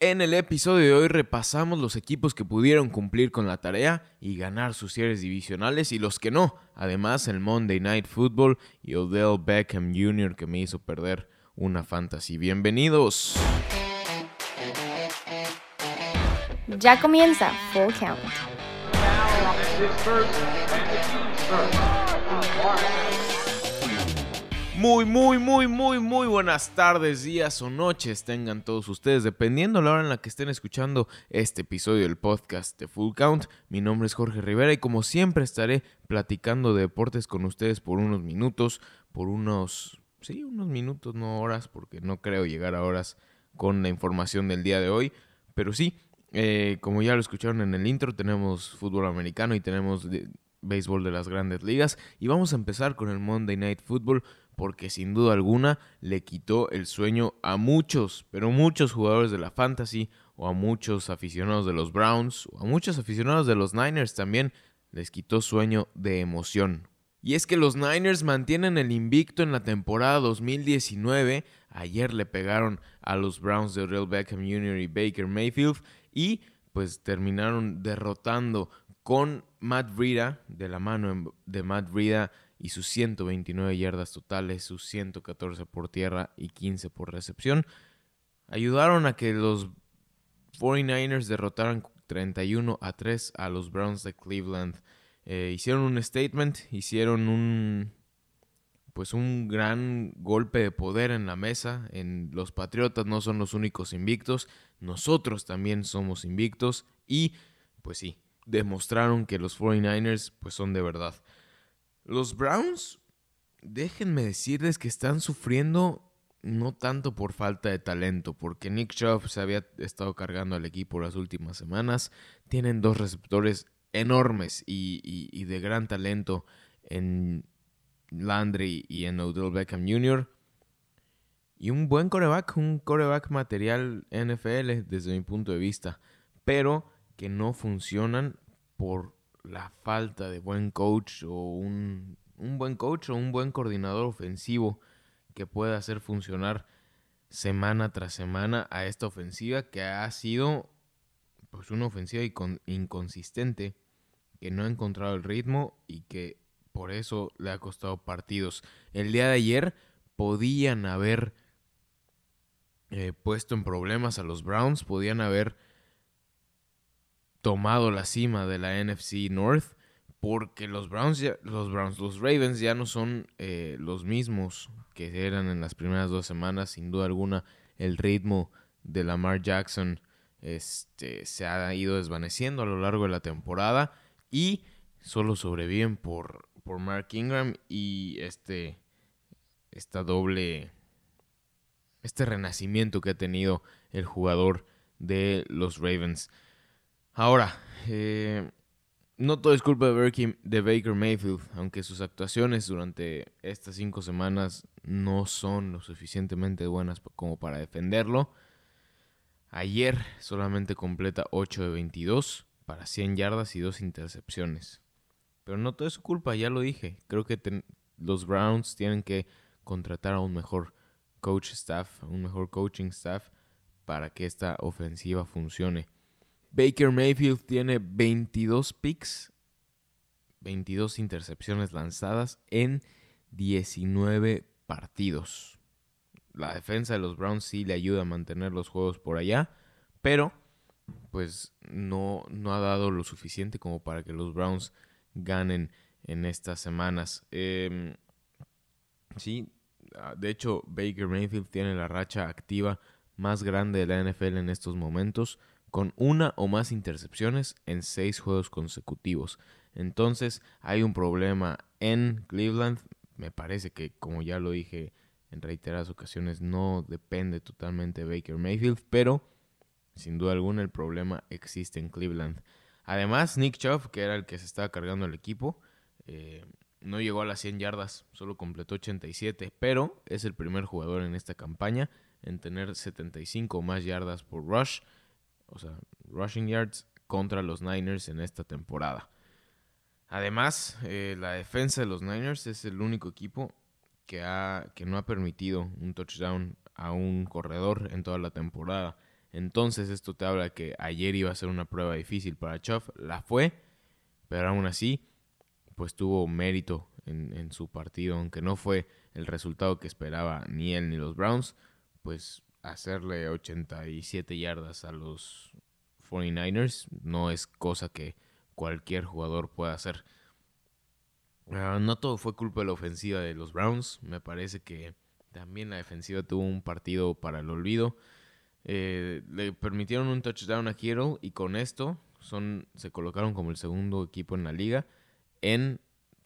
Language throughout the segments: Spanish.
En el episodio de hoy repasamos los equipos que pudieron cumplir con la tarea y ganar sus series divisionales y los que no. Además, el Monday Night Football y Odell Beckham Jr. que me hizo perder una fantasy. Bienvenidos. Ya comienza Full Count. Muy, muy, muy, muy, muy buenas tardes, días o noches tengan todos ustedes, dependiendo la hora en la que estén escuchando este episodio del podcast de Full Count. Mi nombre es Jorge Rivera y como siempre estaré platicando de deportes con ustedes por unos minutos, por unos, sí, unos minutos, no horas, porque no creo llegar a horas con la información del día de hoy, pero sí, eh, como ya lo escucharon en el intro, tenemos fútbol americano y tenemos béisbol de las grandes ligas. Y vamos a empezar con el Monday Night Football porque sin duda alguna le quitó el sueño a muchos, pero muchos jugadores de la fantasy o a muchos aficionados de los Browns o a muchos aficionados de los Niners también les quitó sueño de emoción. Y es que los Niners mantienen el invicto en la temporada 2019. Ayer le pegaron a los Browns de Odell Beckham Jr. y Baker Mayfield y pues terminaron derrotando con Matt Breida, de la mano de Matt Breida y sus 129 yardas totales, sus 114 por tierra y 15 por recepción, ayudaron a que los 49ers derrotaran 31 a 3 a los Browns de Cleveland. Eh, hicieron un statement, hicieron un pues un gran golpe de poder en la mesa. En los Patriotas no son los únicos invictos, nosotros también somos invictos y pues sí, demostraron que los 49ers pues son de verdad. Los Browns, déjenme decirles que están sufriendo no tanto por falta de talento, porque Nick Chubb se había estado cargando al equipo las últimas semanas. Tienen dos receptores enormes y, de gran talento en Landry y en Odell Beckham Jr. Y un buen coreback, un coreback material NFL desde mi punto de vista, pero que no funcionan por la falta de buen coach o un, buen coach o un buen coordinador ofensivo que pueda hacer funcionar semana tras semana a esta ofensiva que ha sido pues una ofensiva inconsistente que no ha encontrado el ritmo y que por eso le ha costado partidos. El día de ayer podían haber eh, puesto en problemas a los Browns, podían haber tomado la cima de la NFC North porque los Browns, los Browns, los Ravens ya no son eh, los mismos que eran en las primeras dos semanas. Sin duda alguna, el ritmo de Lamar Jackson este, se ha ido desvaneciendo a lo largo de la temporada y solo sobreviven por, por Mark Ingram y este, esta doble, este renacimiento que ha tenido el jugador de los Ravens. Ahora, eh, no todo es culpa de, Baker Mayfield, aunque sus actuaciones durante estas cinco semanas no son lo suficientemente buenas como para defenderlo. Ayer solamente completa 8 de 22 para 100 yardas y 2 intercepciones. Pero no todo es su culpa, ya lo dije. Creo que los Browns tienen que contratar a un mejor coach staff, un mejor coaching staff para que esta ofensiva funcione. Baker Mayfield tiene 22 picks, 22 intercepciones lanzadas en 19 partidos. La defensa de los Browns sí le ayuda a mantener los juegos por allá, pero pues no, no ha dado lo suficiente como para que los Browns ganen en estas semanas. Em, sí, de hecho Baker Mayfield tiene la racha activa más grande de la NFL en estos momentos con una o más intercepciones en seis juegos consecutivos. Entonces hay un problema en Cleveland. Me parece que, como ya lo dije en reiteradas ocasiones, no depende totalmente de Baker Mayfield, pero sin duda alguna el problema existe en Cleveland. Además, Nick Chubb, que era el que se estaba cargando el equipo, eh, no llegó a las 100 yardas, solo completó 87, pero es el primer jugador en esta campaña en tener 75 o más yardas por rush o sea, rushing yards contra los Niners en esta temporada. Además, eh, la defensa de los Niners es el único equipo que, ha, que no ha permitido un touchdown a un corredor en toda la temporada. Entonces esto te habla que ayer iba a ser una prueba difícil para Chuff. La fue, pero aún así, pues tuvo mérito en su partido, aunque no fue el resultado que esperaba ni él ni los Browns, pues hacerle 87 yardas a los 49ers no es cosa que cualquier jugador pueda hacer. Ah, no todo fue culpa de la ofensiva de los Browns. Me parece que también la defensiva tuvo un partido para el olvido. Eh, le permitieron un touchdown a Kittle y con esto son, se colocaron como el segundo equipo en la liga en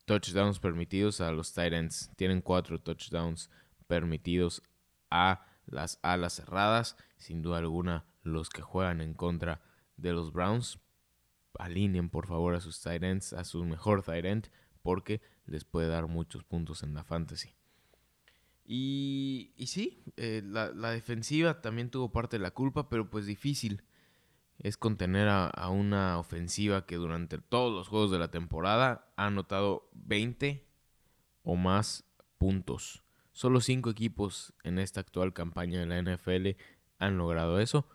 touchdowns permitidos a los Titans. Tienen cuatro touchdowns permitidos a las alas cerradas. Sin duda alguna, los que juegan en contra de los Browns, alineen por favor a sus Titans, a su mejor Tyrant, porque les puede dar muchos puntos en la fantasy. Y, sí, eh, la, defensiva también tuvo parte de la culpa, pero pues difícil es contener a, a, una ofensiva que durante todos los juegos de la temporada ha anotado 20 o más puntos. Solo 5 equipos en esta actual campaña de la NFL han logrado eso,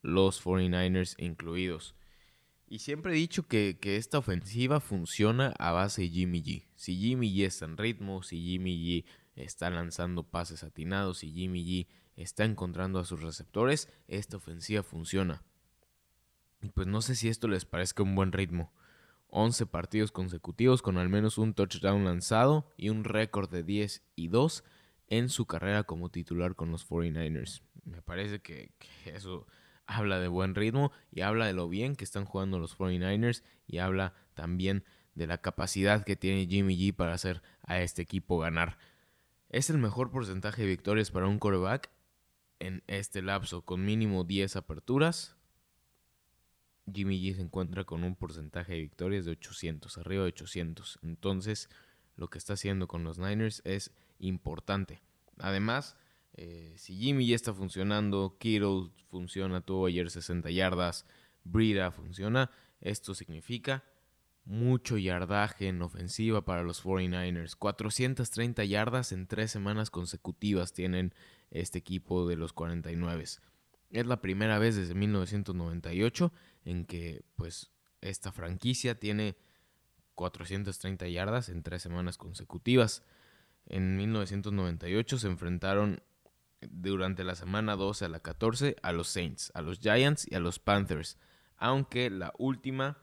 los 49ers incluidos. Y siempre he dicho que, esta ofensiva funciona a base de Jimmy G. Si Jimmy G está en ritmo, si Jimmy G está lanzando pases atinados, si Jimmy G está encontrando a sus receptores, esta ofensiva funciona. Y pues no sé si esto les parezca un buen ritmo. 11 partidos consecutivos con al menos un touchdown lanzado y un récord de 10 y 2 en su carrera como titular con los 49ers. Me parece que eso habla de buen ritmo y habla de lo bien que están jugando los 49ers y habla también de la capacidad que tiene Jimmy G para hacer a este equipo ganar. Es el mejor porcentaje de victorias para un quarterback en este lapso, con mínimo 10 aperturas. Jimmy G se encuentra con un porcentaje de victorias de 800, arriba de 800. Entonces, lo que está haciendo con los Niners es importante. Además, eh, si Jimmy ya está funcionando, Kittle funciona, tuvo ayer 60 yardas, Brida funciona, esto significa mucho yardaje en ofensiva para los 49ers. 430 yardas en tres semanas consecutivas tienen este equipo de los 49. Es la primera vez desde 1998 en que pues esta franquicia tiene 430 yardas en tres semanas consecutivas. En 1998 se enfrentaron durante la semana 12 a la 14 a los Saints, a los Giants y a los Panthers. Aunque la última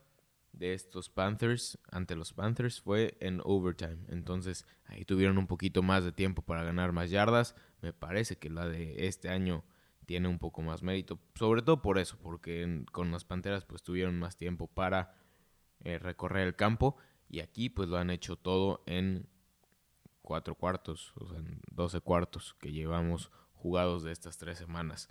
de estos Panthers ante los Panthers fue en overtime. Entonces ahí tuvieron un poquito más de tiempo para ganar más yardas. Me parece que la de este año tiene un poco más mérito. Sobre todo por eso, porque con las Panteras pues tuvieron más tiempo para eh, recorrer el campo. Y aquí pues lo han hecho todo en cuatro cuartos, o sea, en 12 cuartos que llevamos jugados de estas tres semanas.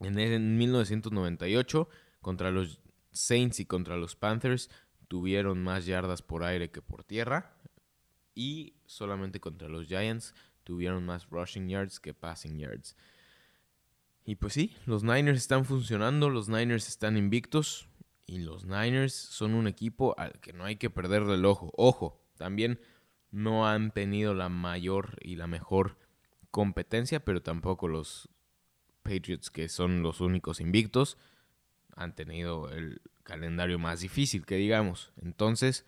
En, 1998, contra los Saints y contra los Panthers, tuvieron más yardas por aire que por tierra. Y solamente contra los Giants tuvieron más rushing yards que passing yards. Y pues sí, los Niners están funcionando, los Niners están invictos y los Niners son un equipo al que no hay que perderle el ojo. Ojo, también no han tenido la mayor y la mejor competencia, pero tampoco los Patriots, que son los únicos invictos, han tenido el calendario más difícil, que digamos. Entonces,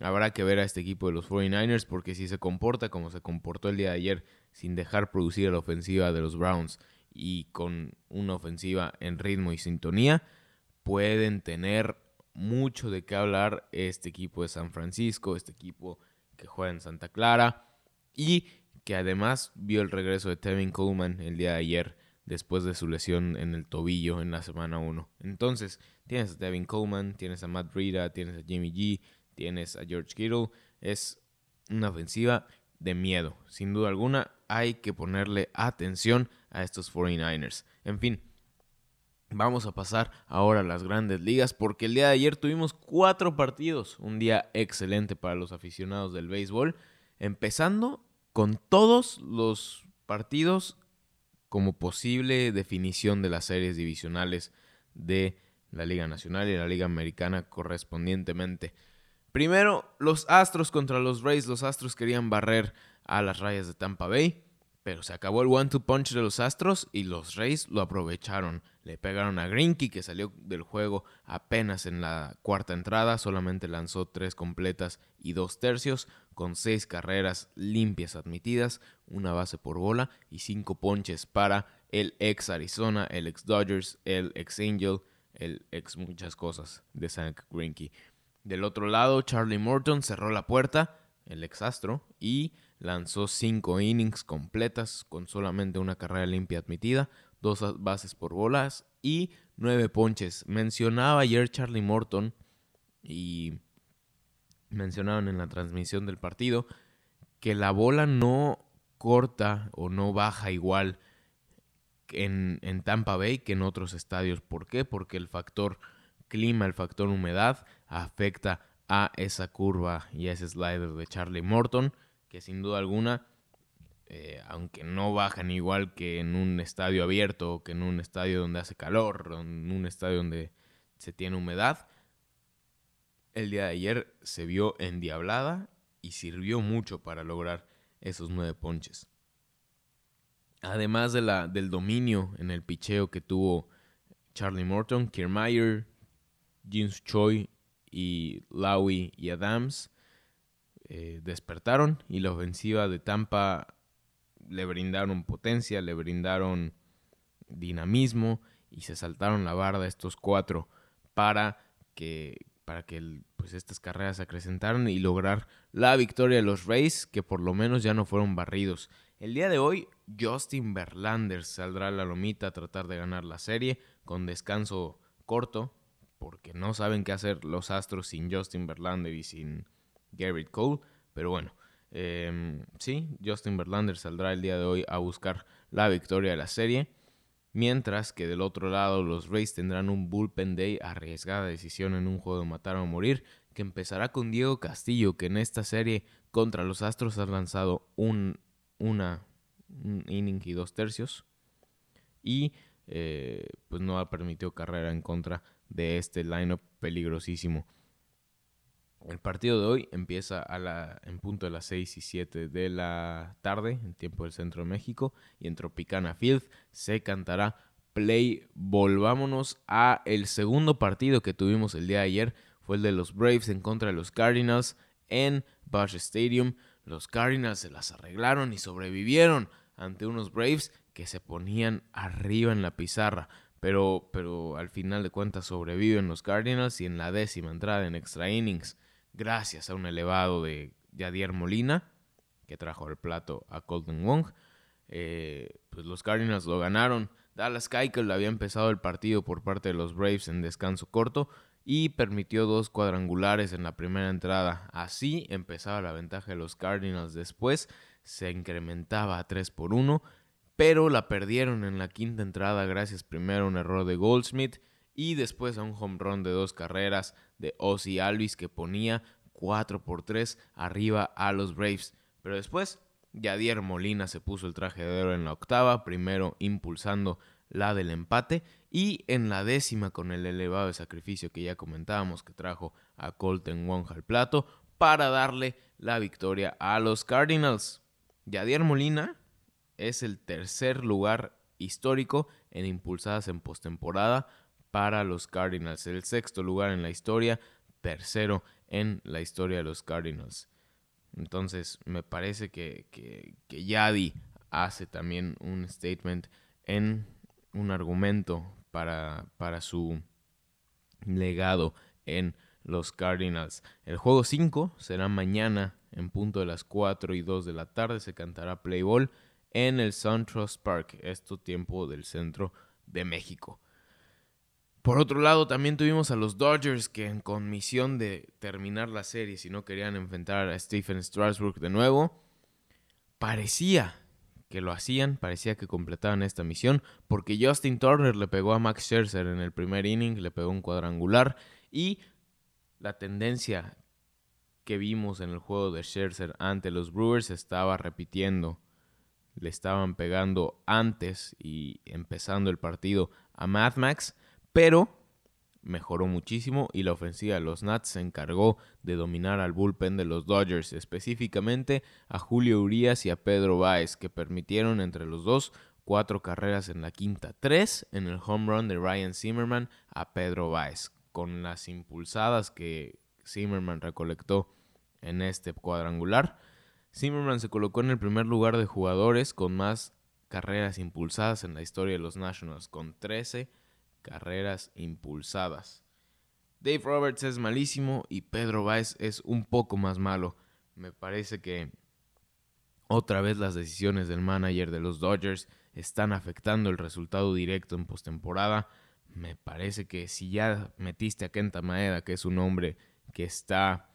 habrá que ver a este equipo de los 49ers, porque si se comporta como se comportó el día de ayer, sin dejar producir la ofensiva de los Browns y con una ofensiva en ritmo y sintonía, pueden tener mucho de qué hablar este equipo de San Francisco, este equipo que juega en Santa Clara y que además vio el regreso de Tevin Coleman el día de ayer después de su lesión en el tobillo en la semana 1. Entonces, tienes a Tevin Coleman, tienes a Matt Breida, tienes a Jimmy G, tienes a George Kittle. Es una ofensiva de miedo. Sin duda alguna, hay que ponerle atención a estos 49ers. En fin, vamos a pasar ahora a las grandes ligas porque el día de ayer tuvimos cuatro partidos. Un día excelente para los aficionados del béisbol. Empezando con todos los partidos como posible definición de las series divisionales de la Liga Nacional y la Liga Americana correspondientemente. Primero, los Astros contra los Rays. Los Astros querían barrer a las rayas de Tampa Bay, pero se acabó el one-two punch de los Astros y los Rays lo aprovecharon. le pegaron a Grinky, que salió del juego apenas en la cuarta entrada, solamente lanzó tres completas y dos tercios, con seis carreras limpias admitidas, una base por bola y cinco ponches para el ex Arizona, el ex Dodgers, el ex Angel, el ex muchas cosas de Zach Greinke. Del otro lado, Charlie Morton cerró la puerta, el ex Astro, y lanzó cinco innings completas con solamente una carrera limpia admitida, dos bases por bolas y nueve ponches. Mencionaba ayer Charlie Morton y mencionaron en la transmisión del partido que la bola no corta o no baja igual en, en, Tampa Bay que en otros estadios. ¿Por qué? Porque el factor clima, el factor humedad afecta a esa curva y a ese slider de Charlie Morton, que sin duda alguna, eh, aunque no bajan igual que en un estadio abierto, que en un estadio donde hace calor, en un estadio donde se tiene humedad, el día de ayer se vio endiablada y sirvió mucho para lograr esos nueve ponches. Además de la, del dominio en el picheo que tuvo Charlie Morton, Kiermaier, James Choi y Lowy y Adams eh, despertaron y la ofensiva de Tampa le brindaron potencia, le brindaron dinamismo y se saltaron la barda estos cuatro para que para que pues estas carreras se acrecentaran y lograr la victoria de los Rays que por lo menos ya no fueron barridos. El día de hoy Justin Verlander saldrá a la lomita a tratar de ganar la serie con descanso corto porque no saben qué hacer los Astros sin Justin Verlander y sin Garrett Cole, pero bueno, em, sí, Justin Verlander saldrá el día de hoy a buscar la victoria de la serie. Mientras que del otro lado los Rays tendrán un bullpen day, arriesgada decisión en un juego de matar o morir, que empezará con Diego Castillo, que en esta serie contra los Astros ha lanzado un, una, inning y dos tercios. Y eh, pues no ha permitido carrera en contra de este lineup peligrosísimo. El partido de hoy empieza a la, en punto de las 6 y 7 de la tarde, en tiempo del centro de México, y en Tropicana Field se cantará Play Volvámonos a el segundo partido que tuvimos el día de ayer, fue el de los Braves en contra de los Cardinals en Bush Stadium. Los Cardinals se las arreglaron y sobrevivieron ante unos Braves que se ponían arriba en la pizarra. Pero, pero al final de cuentas sobreviven los Cardinals y en la décima entrada en extra innings gracias a un elevado de Yadier Molina, que trajo el plato a Colton Wong. Eh, pues los Cardinals lo ganaron. Dallas Keuchel había empezado el partido por parte de los Braves en descanso corto y permitió dos cuadrangulares en la primera entrada. Así empezaba la ventaja de los Cardinals. Después se incrementaba a 3 por 1, pero la perdieron en la quinta entrada gracias primero a un error de Goldsmith y después a un home run de dos carreras de Ozzy Alvis que ponía 4 por 3 arriba a los Braves. Pero después, Yadier Molina se puso el traje de oro en la octava, primero impulsando la del empate y en la décima con el elevado sacrificio que ya comentábamos que trajo a Colton Wong al plato para darle la victoria a los Cardinals. Yadier Molina es el tercer lugar histórico en impulsadas en postemporada para los Cardinals. El sexto lugar en la historia, tercero en la historia de los Cardinals. Entonces, me parece que, que, Yadi hace también un statement en un argumento para, para su legado en los Cardinals. El juego 5 será mañana en punto de las 4 y 2 de la tarde. Se cantará Play Ball en el SunTrust Park. Esto tiempo del centro de México. Por otro lado, también tuvimos a los Dodgers que con misión de terminar la serie, si no querían enfrentar a Stephen Strasburg de nuevo, parecía que lo hacían, parecía que completaban esta misión, porque Justin Turner le pegó a Max Scherzer en el primer inning, le pegó un cuadrangular y la tendencia que vimos en el juego de Scherzer ante los Brewers estaba repitiendo. Le estaban pegando antes y empezando el partido a Mad Max pero mejoró muchísimo y la ofensiva de los Nats se encargó de dominar al bullpen de los Dodgers, específicamente a Julio Urias y a Pedro Baez, que permitieron entre los dos cuatro carreras en la quinta, tres en el home run de Ryan Zimmerman a Pedro Baez, con las impulsadas que Zimmerman recolectó en este cuadrangular. Zimmerman se colocó en el primer lugar de jugadores con más carreras impulsadas en la historia de los Nationals, con 13 carreras impulsadas. Dave Roberts es malísimo y Pedro Baez es un poco más malo. Me parece que otra vez las decisiones del manager de los Dodgers están afectando el resultado directo en postemporada. Me parece que si ya metiste a Kenta Maeda, que es un hombre que está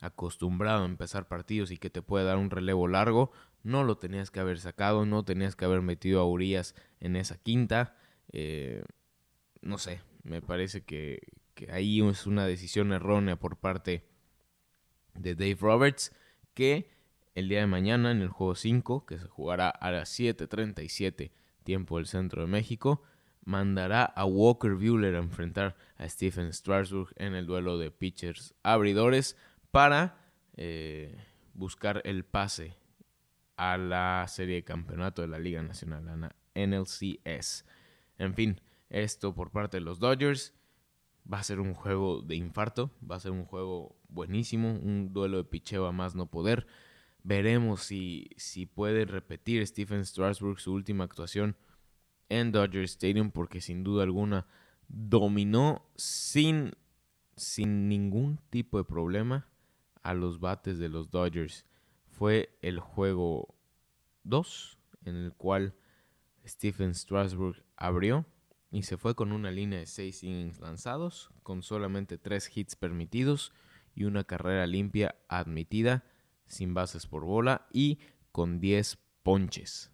acostumbrado a empezar partidos y que te puede dar un relevo largo, no lo tenías que haber sacado, no tenías que haber metido a Urias en esa quinta. Eh, no sé, me parece que, ahí es una decisión errónea por parte de Dave Roberts, que el día de mañana en el juego 5, que se jugará a las 7:37 tiempo del centro de México, mandará a Walker Buehler a enfrentar a Stephen Strasburg en el duelo de pitchers abridores para eh, buscar el pase a la serie de campeonato de la Liga Nacional, la NLCS. En fin, esto por parte de los Dodgers. Va a ser un juego de infarto, va a ser un juego buenísimo, un duelo de picheo a más no poder. Veremos si, si puede repetir Stephen Strasburg su última actuación en Dodger Stadium, porque sin duda alguna dominó sin, sin ningún tipo de problema a los bates de los Dodgers. Fue el juego 2 en el cual Stephen Strasburg abrió y se fue con una línea de 6 innings lanzados, con solamente 3 hits permitidos y una carrera limpia admitida, sin bases por bola y con 10 ponches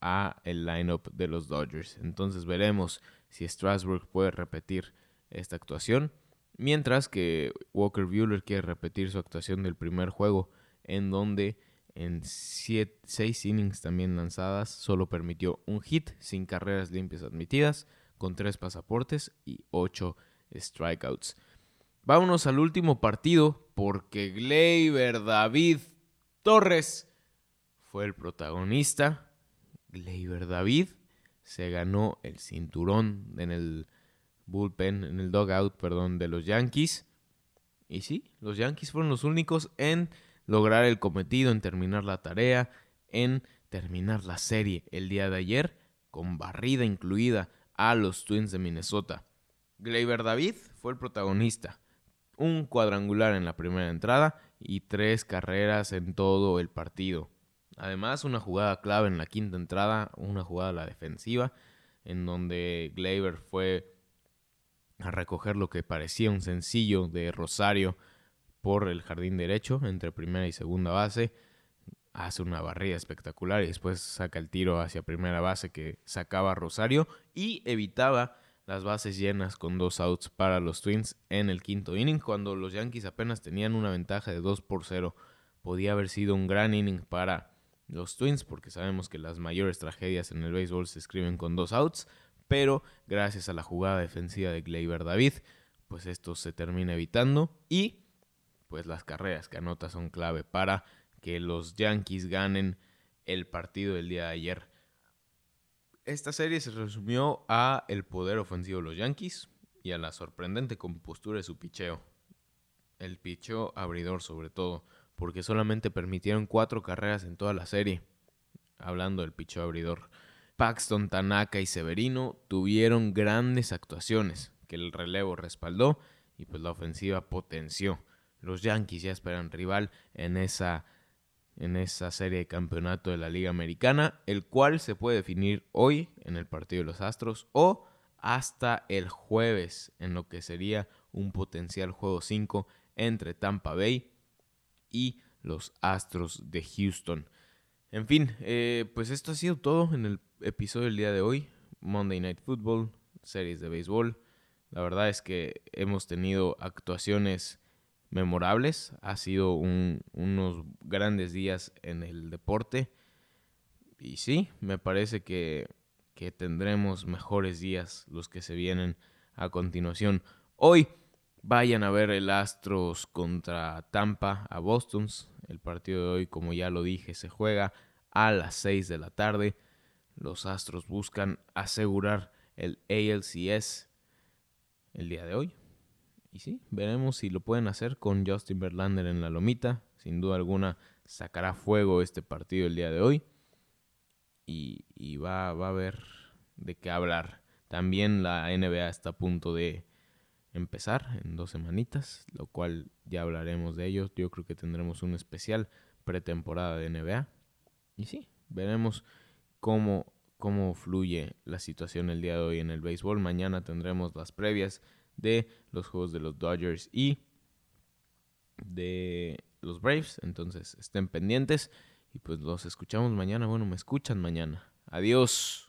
a el lineup de los Dodgers. Entonces veremos si Strasburg puede repetir esta actuación, mientras que Walker Buehler quiere repetir su actuación del primer juego, en donde en 6 innings también lanzadas, solo permitió un hit sin carreras limpias admitidas, con 3 pasaportes y 8 strikeouts. Vámonos al último partido porque Gleyber David Torres fue el protagonista. Gleyber David se ganó el cinturón en el bullpen, en el dugout, perdón, de los Yankees. Y sí, los Yankees fueron los únicos en lograr el cometido, en terminar la tarea, en terminar la serie el día de ayer, con barrida incluida a los Twins de Minnesota. Gleyber David fue el protagonista. Un cuadrangular en la primera entrada y tres carreras en todo el partido. Además, una jugada clave en la quinta entrada, una jugada a la defensiva, en donde Gleyber fue a recoger lo que parecía un sencillo de Rosario por el jardín derecho, entre primera y segunda base. Hace una barrida espectacular y después saca el tiro hacia primera base que sacaba Rosario y evitaba las bases llenas con dos outs para los Twins en el quinto inning, cuando los Yankees apenas tenían una ventaja de 2 por 0. Podía haber sido un gran inning para los Twins, porque sabemos que las mayores tragedias en el béisbol se escriben con dos outs, pero gracias a la jugada defensiva de Gleyber David, pues esto se termina evitando y pues las carreras que anota son clave para que los Yankees ganen el partido del día de ayer. Esta serie se resumió a el poder ofensivo de los Yankees y a la sorprendente compostura de su picheo. El picheo abridor sobre todo, porque solamente permitieron cuatro carreras en toda la serie. Hablando del picheo abridor. Paxton, Tanaka y Severino tuvieron grandes actuaciones que el relevo respaldó y pues la ofensiva potenció. Los Yankees ya esperan rival en esa, en esa serie de campeonato de la Liga Americana, el cual se puede definir hoy en el partido de los Astros o hasta el jueves en lo que sería un potencial juego 5 entre Tampa Bay y los Astros de Houston. En fin, eh, pues esto ha sido todo en el episodio del día de hoy. Monday Night Football, series de béisbol. La verdad es que hemos tenido actuaciones memorables. Ha sido unos grandes días en el deporte. Y sí, me parece que, que tendremos mejores días los que se vienen a continuación. Hoy vayan a ver el Astros contra Tampa a Boston. El partido de hoy, como ya lo dije, se juega a las 6 de la tarde. los Astros buscan asegurar el ALCS el día de hoy. Y sí, veremos si lo pueden hacer con Justin Verlander en la lomita. Sin duda alguna sacará fuego este partido el día de hoy. Y, va, va a haber de qué hablar. También la NBA está a punto de empezar en dos semanitas, lo cual ya hablaremos de ello. Yo creo que tendremos un especial pretemporada de NBA. Y sí, veremos cómo, cómo fluye la situación el día de hoy en el béisbol. Mañana tendremos las previas de los juegos de los Dodgers y de los Braves. Entonces estén pendientes y pues los escuchamos mañana. Bueno, me escuchan mañana. Adiós.